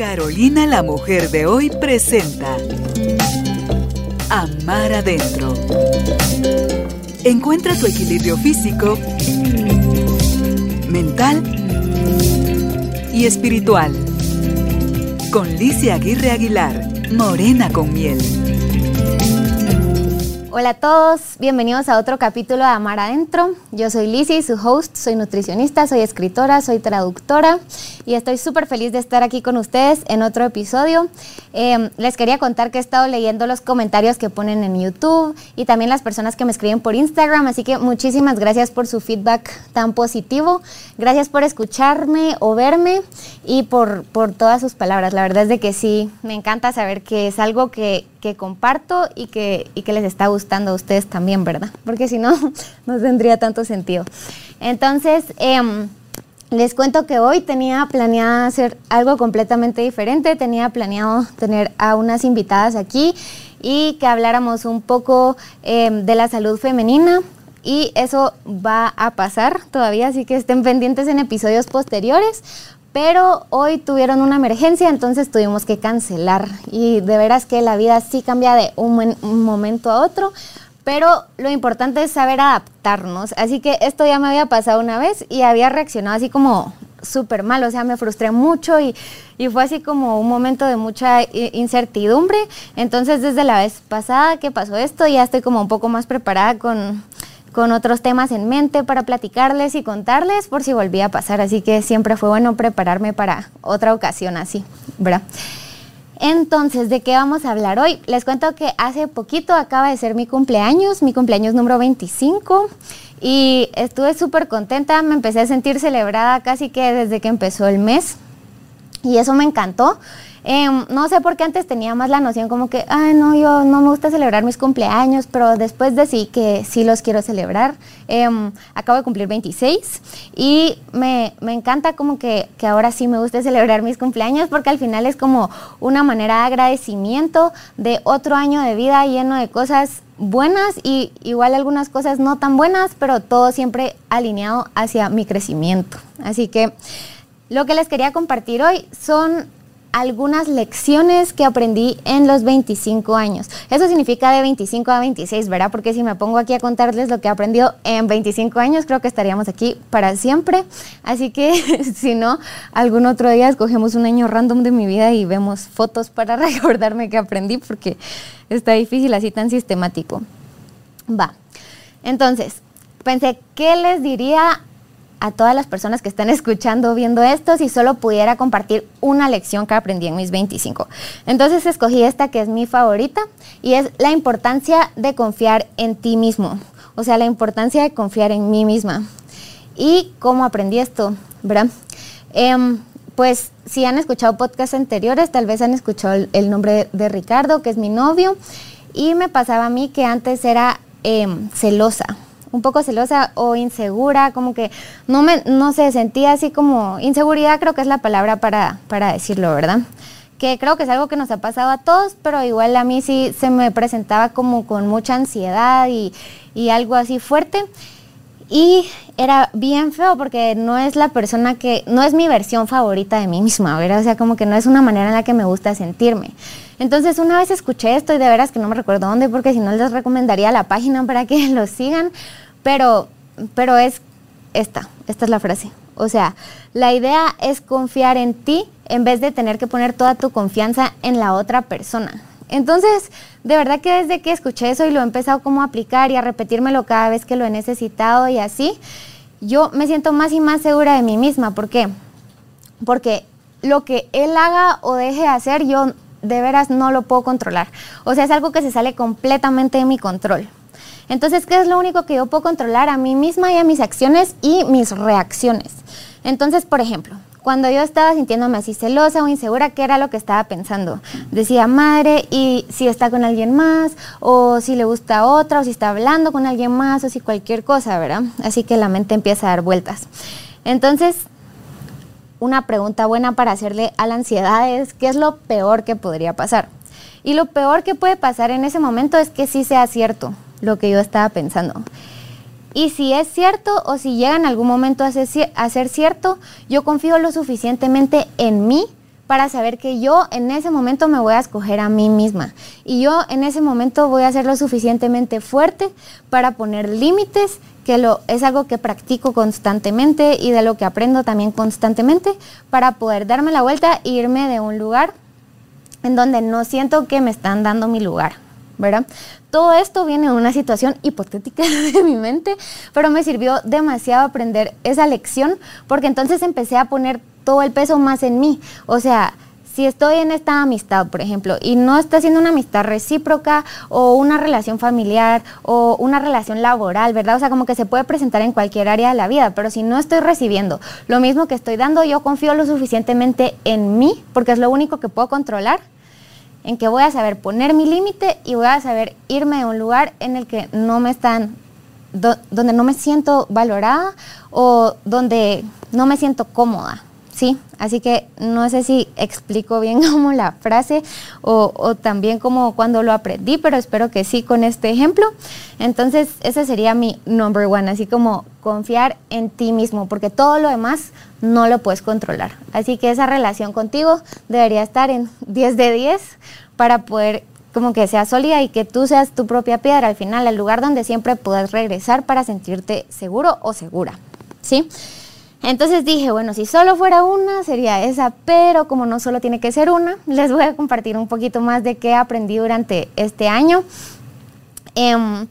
Carolina la mujer de hoy presenta Amar adentro. Encuentra tu equilibrio físico, mental y espiritual. Con Licia Aguirre Aguilar, Morena con miel. Hola a todos, bienvenidos a otro capítulo de Amar Adentro. Yo soy Lizzie, su host, soy nutricionista, soy escritora, soy traductora y estoy súper feliz de estar aquí con ustedes en otro episodio. Eh, les quería contar que he estado leyendo los comentarios que ponen en YouTube y también las personas que me escriben por Instagram, así que muchísimas gracias por su feedback tan positivo. Gracias por escucharme o verme y por, por todas sus palabras. La verdad es de que sí, me encanta saber que es algo que, que comparto y que, y que les está gustando a ustedes también, ¿verdad? Porque si no, no tendría tanto sentido. Entonces, eh, les cuento que hoy tenía planeado hacer algo completamente diferente, tenía planeado tener a unas invitadas aquí y que habláramos un poco eh, de la salud femenina y eso va a pasar todavía, así que estén pendientes en episodios posteriores. Pero hoy tuvieron una emergencia, entonces tuvimos que cancelar. Y de veras que la vida sí cambia de un, momento a otro, pero lo importante es saber adaptarnos. Así que esto ya me había pasado una vez y había reaccionado así como súper mal, o sea, me frustré mucho y, y, fue así como un momento de mucha incertidumbre. Entonces, desde la vez pasada que pasó esto, ya estoy como un poco más preparada con, con otros temas en mente para platicarles y contarles por si volvía a pasar. Así que siempre fue bueno prepararme para otra ocasión así, ¿verdad? Entonces, ¿de qué vamos a hablar hoy? Les cuento que hace poquito acaba de ser mi cumpleaños, mi cumpleaños número 25, y estuve súper contenta, me empecé a sentir celebrada casi que desde que empezó el mes, y eso me encantó. Eh, no sé por qué antes tenía más la noción como que, ay, no, yo no me gusta celebrar mis cumpleaños, pero después decidí que sí los quiero celebrar. Eh, acabo de cumplir 26 y me, me encanta como que, que, ahora sí me gusta celebrar mis cumpleaños porque al final es como una manera de agradecimiento de otro año de vida lleno de cosas buenas y igual algunas cosas no tan buenas, pero todo siempre alineado hacia mi crecimiento. Así que lo que les quería compartir hoy son algunas lecciones que aprendí en los 25 años. Eso significa de 25 a 26, ¿verdad? Porque si me pongo aquí a contarles lo que he aprendido en 25 años, creo que estaríamos aquí para siempre. Así que si no, algún otro día escogemos un año random de mi vida y vemos fotos para recordarme que aprendí, porque está difícil así tan sistemático. Va. Entonces, pensé, ¿qué les diría a todas las personas que están escuchando, viendo esto, si solo pudiera compartir una lección que aprendí en mis 25. Entonces escogí esta que es mi favorita y es la importancia de confiar en ti mismo, o sea, la importancia de confiar en mí misma. ¿Y cómo aprendí esto? ¿Verdad? Eh, pues si han escuchado podcasts anteriores, tal vez han escuchado el, nombre de Ricardo, que es mi novio, y me pasaba a mí que antes era eh, celosa un poco celosa o insegura, como que no me, no se sentía así como, inseguridad creo que es la palabra para, para decirlo, ¿verdad? Que creo que es algo que nos ha pasado a todos, pero igual a mí sí se me presentaba como con mucha ansiedad y, y algo así fuerte. Y era bien feo porque no es la persona que, no es mi versión favorita de mí misma, ¿verdad? O sea, como que no es una manera en la que me gusta sentirme. Entonces, una vez escuché esto y de veras que no me recuerdo dónde, porque si no les recomendaría la página para que lo sigan, pero, pero es esta, esta es la frase. O sea, la idea es confiar en ti en vez de tener que poner toda tu confianza en la otra persona. Entonces, de verdad que desde que escuché eso y lo he empezado como a aplicar y a repetírmelo cada vez que lo he necesitado y así, yo me siento más y más segura de mí misma. ¿Por qué? Porque lo que él haga o deje de hacer, yo de veras no lo puedo controlar. O sea, es algo que se sale completamente de mi control. Entonces, ¿qué es lo único que yo puedo controlar a mí misma y a mis acciones y mis reacciones? Entonces, por ejemplo, cuando yo estaba sintiéndome así celosa o insegura, ¿qué era lo que estaba pensando? Decía, madre, ¿y si está con alguien más? ¿O si le gusta otra? ¿O si está hablando con alguien más? ¿O si cualquier cosa, verdad? Así que la mente empieza a dar vueltas. Entonces, una pregunta buena para hacerle a la ansiedad es, ¿qué es lo peor que podría pasar? Y lo peor que puede pasar en ese momento es que sí sea cierto lo que yo estaba pensando. Y si es cierto o si llega en algún momento a ser, cierto, yo confío lo suficientemente en mí para saber que yo en ese momento me voy a escoger a mí misma y yo en ese momento voy a ser lo suficientemente fuerte para poner límites, que lo, es algo que practico constantemente y de lo que aprendo también constantemente para poder darme la vuelta e irme de un lugar en donde no siento que me están dando mi lugar. Todo esto viene de una situación hipotética de mi mente, pero me sirvió demasiado aprender esa lección porque entonces empecé a poner todo el peso más en mí. O sea, si estoy en esta amistad, por ejemplo, y no está siendo una amistad recíproca o una relación familiar o una relación laboral, ¿verdad? O sea, como que se puede presentar en cualquier área de la vida, pero si no estoy recibiendo lo mismo que estoy dando, yo confío lo suficientemente en mí, porque es lo único que puedo controlar en que voy a saber poner mi límite y voy a saber irme a un lugar en el que no me están, donde no me siento valorada o donde no me siento cómoda. Sí, así que no sé si explico bien como la frase o, también como cuando lo aprendí, pero espero que sí con este ejemplo. Entonces, ese sería mi number one, así como confiar en ti mismo, porque todo lo demás no lo puedes controlar. Así que esa relación contigo debería estar en 10 de 10 para poder como que sea sólida y que tú seas tu propia piedra al final, el lugar donde siempre puedas regresar para sentirte seguro o segura. ¿Sí? Entonces dije, bueno, si solo fuera una, sería esa, pero como no solo tiene que ser una, les voy a compartir un poquito más de qué aprendí durante este año. Em,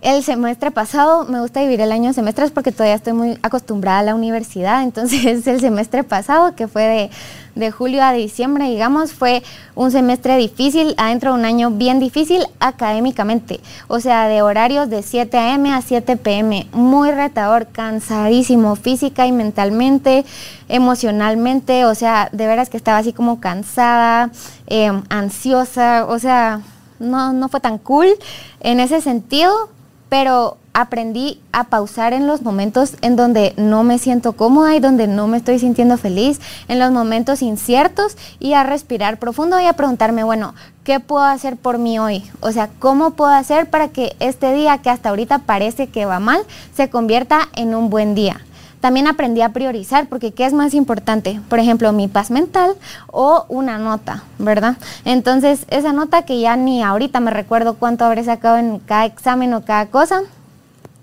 el semestre pasado, me gusta dividir el año en semestres porque todavía estoy muy acostumbrada a la universidad, entonces el semestre pasado, que fue de, de, julio a diciembre, digamos, fue un semestre difícil, adentro de un año bien difícil académicamente, o sea, de horarios de 7 a.m. a 7 p.m., muy retador, cansadísimo física y mentalmente, emocionalmente, o sea, de veras que estaba así como cansada, eh, ansiosa, o sea... No, no fue tan cool en ese sentido, pero aprendí a pausar en los momentos en donde no me siento cómoda y donde no me estoy sintiendo feliz, en los momentos inciertos y a respirar profundo y a preguntarme, bueno, ¿qué puedo hacer por mí hoy? O sea, ¿cómo puedo hacer para que este día que hasta ahorita parece que va mal se convierta en un buen día? También aprendí a priorizar, porque ¿qué es más importante? Por ejemplo, mi paz mental o una nota, ¿verdad? Entonces, esa nota que ya ni ahorita me recuerdo cuánto habré sacado en cada examen o cada cosa,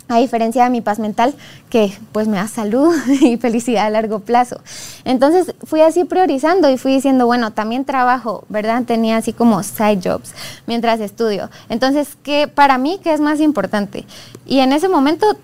a diferencia de mi paz mental, que pues me da salud y felicidad a largo plazo. Entonces fui así priorizando y fui diciendo, bueno, también trabajo, ¿verdad? Tenía así como side jobs mientras estudio. Entonces, ¿qué para mí qué es más importante? Y en ese momento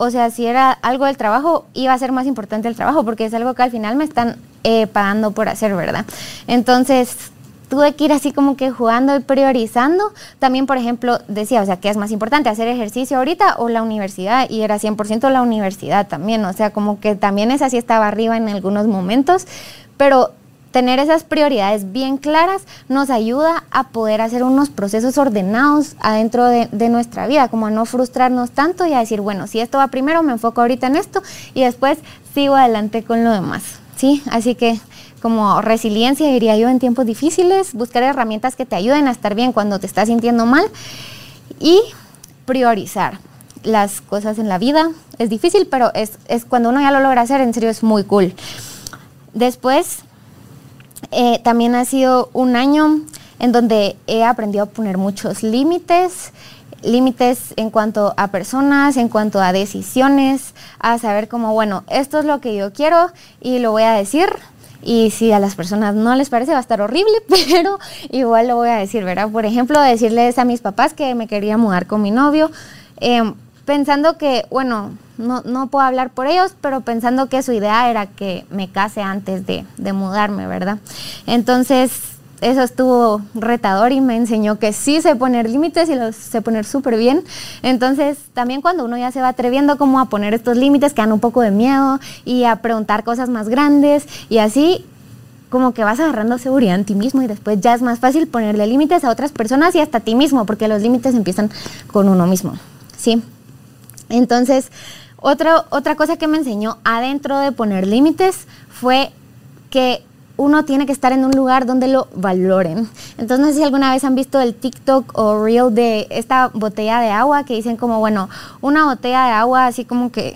o sea, si era algo del trabajo, iba a ser más importante el trabajo, porque es algo que al final me están eh, pagando por hacer, ¿verdad? Entonces, tuve que ir así como que jugando y priorizando. También, por ejemplo, decía, o sea, ¿qué es más importante, hacer ejercicio ahorita o la universidad? Y era 100% la universidad también, o sea, como que también esa sí estaba arriba en algunos momentos, pero tener esas prioridades bien claras nos ayuda a poder hacer unos procesos ordenados adentro de, nuestra vida, como a no frustrarnos tanto y a decir, bueno, si esto va primero, me enfoco ahorita en esto y después sigo adelante con lo demás. ¿sí? Así que como resiliencia, diría yo, en tiempos difíciles, buscar herramientas que te ayuden a estar bien cuando te estás sintiendo mal y priorizar las cosas en la vida. Es difícil, pero es, es cuando uno ya lo logra hacer, en serio es muy cool. Después, eh, también ha sido un año en donde he aprendido a poner muchos límites, límites en cuanto a personas, en cuanto a decisiones, a saber como, bueno, esto es lo que yo quiero y lo voy a decir. Y si a las personas no les parece, va a estar horrible, pero igual lo voy a decir, ¿verdad? Por ejemplo, decirles a mis papás que me quería mudar con mi novio. Em, pensando que, bueno, no, no, puedo hablar por ellos, pero pensando que su idea era que me case antes de, de mudarme, ¿verdad? Entonces, eso estuvo retador y me enseñó que sí sé poner límites y los sé poner súper bien. Entonces, también cuando uno ya se va atreviendo como a poner estos límites, que dan un poco de miedo y a preguntar cosas más grandes y así, como que vas agarrando seguridad en ti mismo y después ya es más fácil ponerle límites a otras personas y hasta a ti mismo, porque los límites empiezan con uno mismo, ¿sí? Entonces, otra, otra cosa que me enseñó adentro de poner límites fue que uno tiene que estar en un lugar donde lo valoren. Entonces, no sé si alguna vez han visto el TikTok o Reel de esta botella de agua que dicen como, bueno, una botella de agua así como que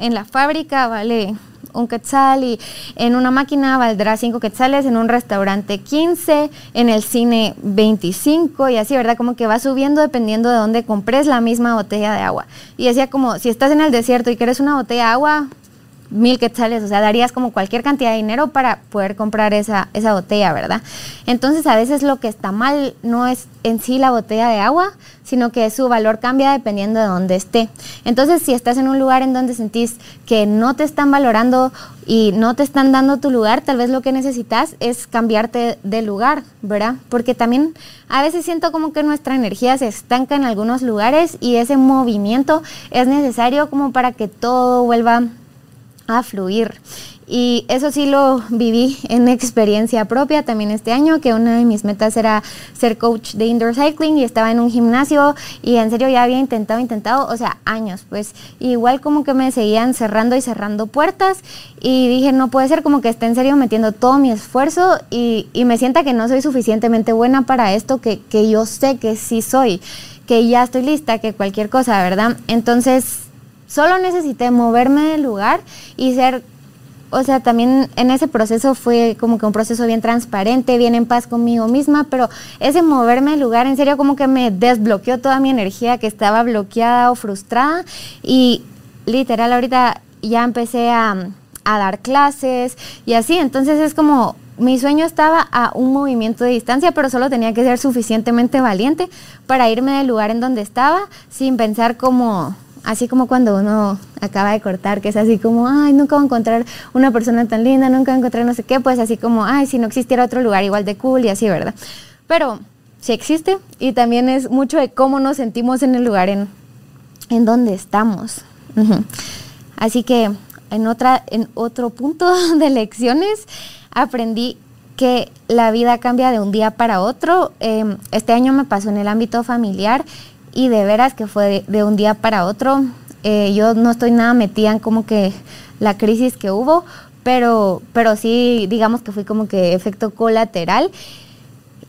en la fábrica vale un quetzal y en una máquina valdrá 5 quetzales, en un restaurante 15, en el cine 25 y así, ¿verdad? Como que va subiendo dependiendo de dónde compres la misma botella de agua. Y decía como, si estás en el desierto y quieres una botella de agua, mil quetzales, o sea, darías como cualquier cantidad de dinero para poder comprar esa, esa botella, ¿verdad? Entonces a veces lo que está mal no es en sí la botella de agua, sino que su valor cambia dependiendo de dónde esté. Entonces si estás en un lugar en donde sentís que no te están valorando y no te están dando tu lugar, tal vez lo que necesitas es cambiarte de lugar, ¿verdad? Porque también a veces siento como que nuestra energía se estanca en algunos lugares y ese movimiento es necesario como para que todo vuelva a fluir. Y eso sí lo viví en experiencia propia también este año, que una de mis metas era ser coach de indoor cycling y estaba en un gimnasio y en serio ya había intentado, intentado, o sea, años, pues igual como que me seguían cerrando y cerrando puertas y dije, no puede ser como que esté en serio metiendo todo mi esfuerzo y, y me sienta que no soy suficientemente buena para esto, que, que yo sé que sí soy, que ya estoy lista, que cualquier cosa, ¿verdad? Entonces Solo necesité moverme del lugar y ser, o sea, también en ese proceso fue como que un proceso bien transparente, bien en paz conmigo misma, pero ese moverme del lugar en serio como que me desbloqueó toda mi energía que estaba bloqueada o frustrada y literal ahorita ya empecé a, a dar clases y así, entonces es como mi sueño estaba a un movimiento de distancia, pero solo tenía que ser suficientemente valiente para irme del lugar en donde estaba sin pensar como así como cuando uno acaba de cortar, que es así como, ay, nunca voy a encontrar una persona tan linda, nunca voy a encontrar no sé qué, pues así como, ay, si no existiera otro lugar igual de cool y así, ¿verdad? Pero sí existe y también es mucho de cómo nos sentimos en el lugar en, en donde estamos. Así que en, otra, en otro punto de lecciones aprendí que la vida cambia de un día para otro. Em, este año me pasó en el ámbito familiar y de veras que fue de, un día para otro. Eh, yo no estoy nada metida en como que la crisis que hubo, pero, pero sí, digamos que fui como que efecto colateral.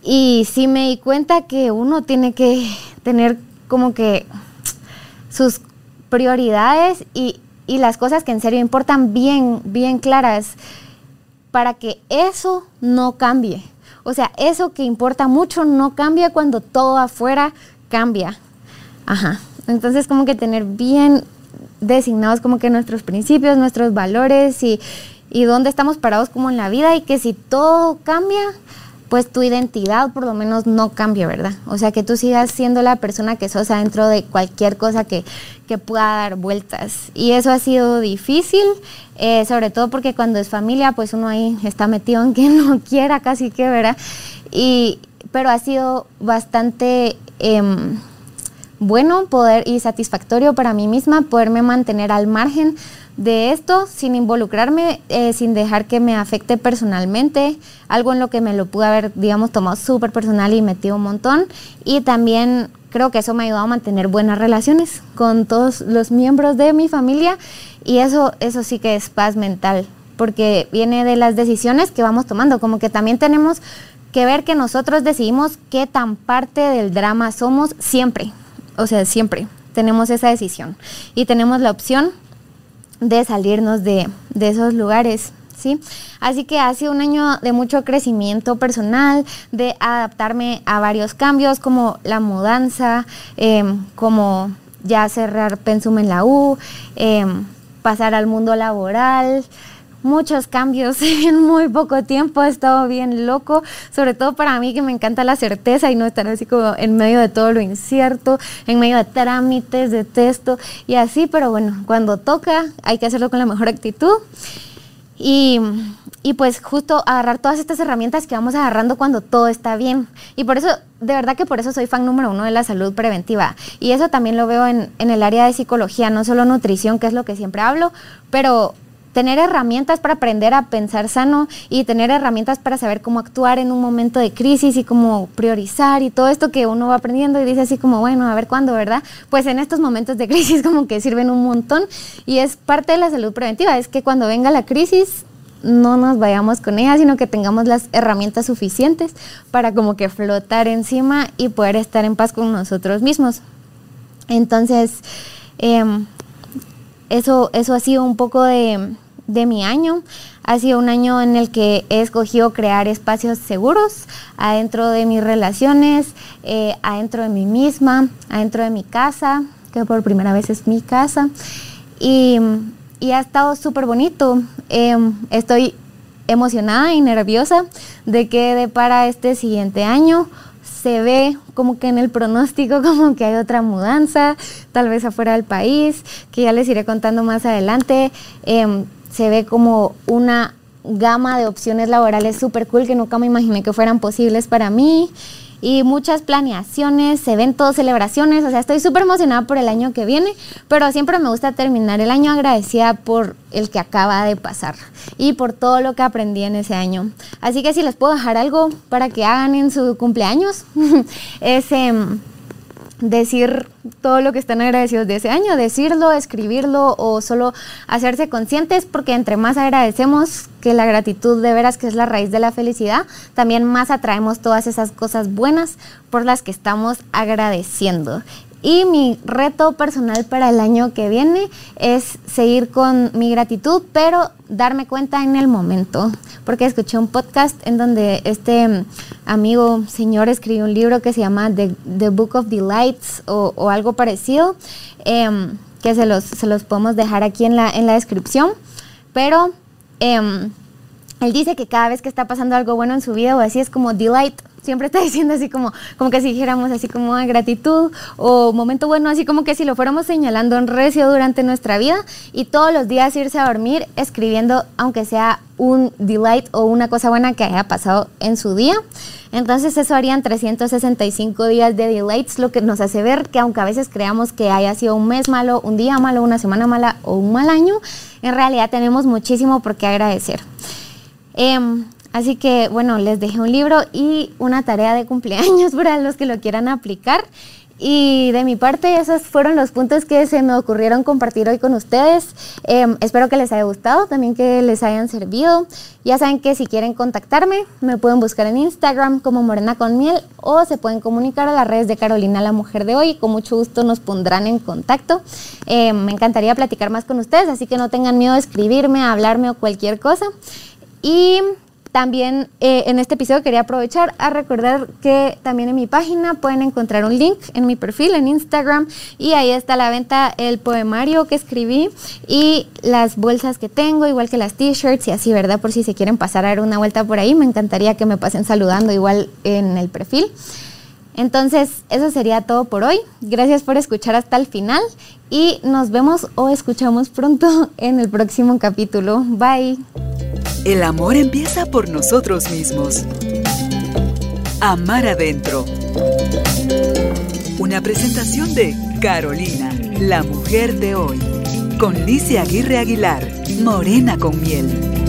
Y sí me di cuenta que uno tiene que tener como que sus prioridades y, y las cosas que en serio importan bien, bien claras para que eso no cambie. O sea, eso que importa mucho no cambia cuando todo afuera cambia. Ajá. Entonces como que tener bien designados como que nuestros principios, nuestros valores y, y dónde estamos parados como en la vida y que si todo cambia, pues tu identidad por lo menos no cambie, ¿verdad? O sea, que tú sigas siendo la persona que sos adentro de cualquier cosa que, que pueda dar vueltas. Y eso ha sido difícil, eh, sobre todo porque cuando es familia, pues uno ahí está metido en que no quiera casi que, ¿verdad? Y, pero ha sido bastante... Em, bueno poder y satisfactorio para mí misma poderme mantener al margen de esto sin involucrarme, eh, sin dejar que me afecte personalmente, algo en lo que me lo pude haber, digamos, tomado súper personal y metido un montón. Y también creo que eso me ha ayudado a mantener buenas relaciones con todos los miembros de mi familia. Y eso, eso sí que es paz mental, porque viene de las decisiones que vamos tomando, como que también tenemos que ver que nosotros decidimos qué tan parte del drama somos siempre o sea, siempre tenemos esa decisión y tenemos la opción de salirnos de, esos lugares. ¿Sí? Así que ha sido un año de mucho crecimiento personal, de adaptarme a varios cambios como la mudanza, em, como ya cerrar Pensum en la U, em, pasar al mundo laboral, muchos cambios en muy poco tiempo, ha estado bien loco, sobre todo para mí que me encanta la certeza y no estar así como en medio de todo lo incierto, en medio de trámites, de texto y así, pero bueno, cuando toca hay que hacerlo con la mejor actitud. Y, y, pues justo agarrar todas estas herramientas que vamos agarrando cuando todo está bien. Y por eso, de verdad que por eso soy fan número uno de la salud preventiva. Y eso también lo veo en, en el área de psicología, no solo nutrición, que es lo que siempre hablo, pero tener herramientas para aprender a pensar sano y tener herramientas para saber cómo actuar en un momento de crisis y cómo priorizar y todo esto que uno va aprendiendo y dice así como, bueno, a ver cuándo, ¿verdad? Pues en estos momentos de crisis como que sirven un montón y es parte de la salud preventiva, es que cuando venga la crisis no nos vayamos con ella, sino que tengamos las herramientas suficientes para como que flotar encima y poder estar en paz con nosotros mismos. Entonces, em, eso, eso ha sido un poco de, de mi año. Ha sido un año en el que he escogido crear espacios seguros adentro de mis relaciones, eh, adentro de mí misma, adentro de mi casa, que por primera vez es mi casa. Y, ha estado súper bonito. Em, estoy emocionada y nerviosa de que para este siguiente año se ve como que en el pronóstico como que hay otra mudanza, tal vez afuera del país, que ya les iré contando más adelante. Em, se ve como una gama de opciones laborales súper cool que nunca me imaginé que fueran posibles para mí y muchas planeaciones, eventos, celebraciones. O sea, estoy súper emocionada por el año que viene, pero siempre me gusta terminar el año agradecida por el que acaba de pasar y por todo lo que aprendí en ese año. Así que si les puedo dejar algo para que hagan en su cumpleaños, es... Em, decir todo lo que están agradecidos de ese año, decirlo, escribirlo o solo hacerse conscientes, porque entre más agradecemos que la gratitud de veras que es la raíz de la felicidad, también más atraemos todas esas cosas buenas por las que estamos agradeciendo. Y mi reto personal para el año que viene es seguir con mi gratitud, pero darme cuenta en el momento. Porque escuché un podcast en donde este amigo señor escribió un libro que se llama The, Book of Delights o, algo parecido, em, que se los, se los podemos dejar aquí en la, en la descripción. Pero em, él dice que cada vez que está pasando algo bueno en su vida o así es como delight siempre está diciendo así como, como que si dijéramos así como ah, gratitud o momento bueno, así como que si lo fuéramos señalando en recio durante nuestra vida y todos los días irse a dormir escribiendo, aunque sea un delight o una cosa buena que haya pasado en su día. Entonces eso harían 365 días de delights, lo que nos hace ver que aunque a veces creamos que haya sido un mes malo, un día malo, una semana mala o un mal año, en realidad tenemos muchísimo por qué agradecer. Em, Así que bueno, les dejé un libro y una tarea de cumpleaños para los que lo quieran aplicar. Y de mi parte, esos fueron los puntos que se me ocurrieron compartir hoy con ustedes. Em, espero que les haya gustado, también que les hayan servido. Ya saben que si quieren contactarme, me pueden buscar en Instagram como Morena con Miel o se pueden comunicar a las redes de Carolina, la mujer de hoy. Con mucho gusto nos pondrán en contacto. Em, me encantaría platicar más con ustedes, así que no tengan miedo de escribirme, hablarme o cualquier cosa. Y también eh, en este episodio quería aprovechar a recordar que también en mi página pueden encontrar un link en mi perfil en Instagram y ahí está a la venta el poemario que escribí y las bolsas que tengo, igual que las t-shirts y así, ¿verdad? Por si se quieren pasar a dar una vuelta por ahí, me encantaría que me pasen saludando igual en el perfil. Entonces, eso sería todo por hoy. Gracias por escuchar hasta el final y nos vemos o escuchamos pronto en el próximo capítulo. Bye. El amor empieza por nosotros mismos. Amar adentro. Una presentación de Carolina, la mujer de hoy. Con Licia Aguirre Aguilar, Morena con miel.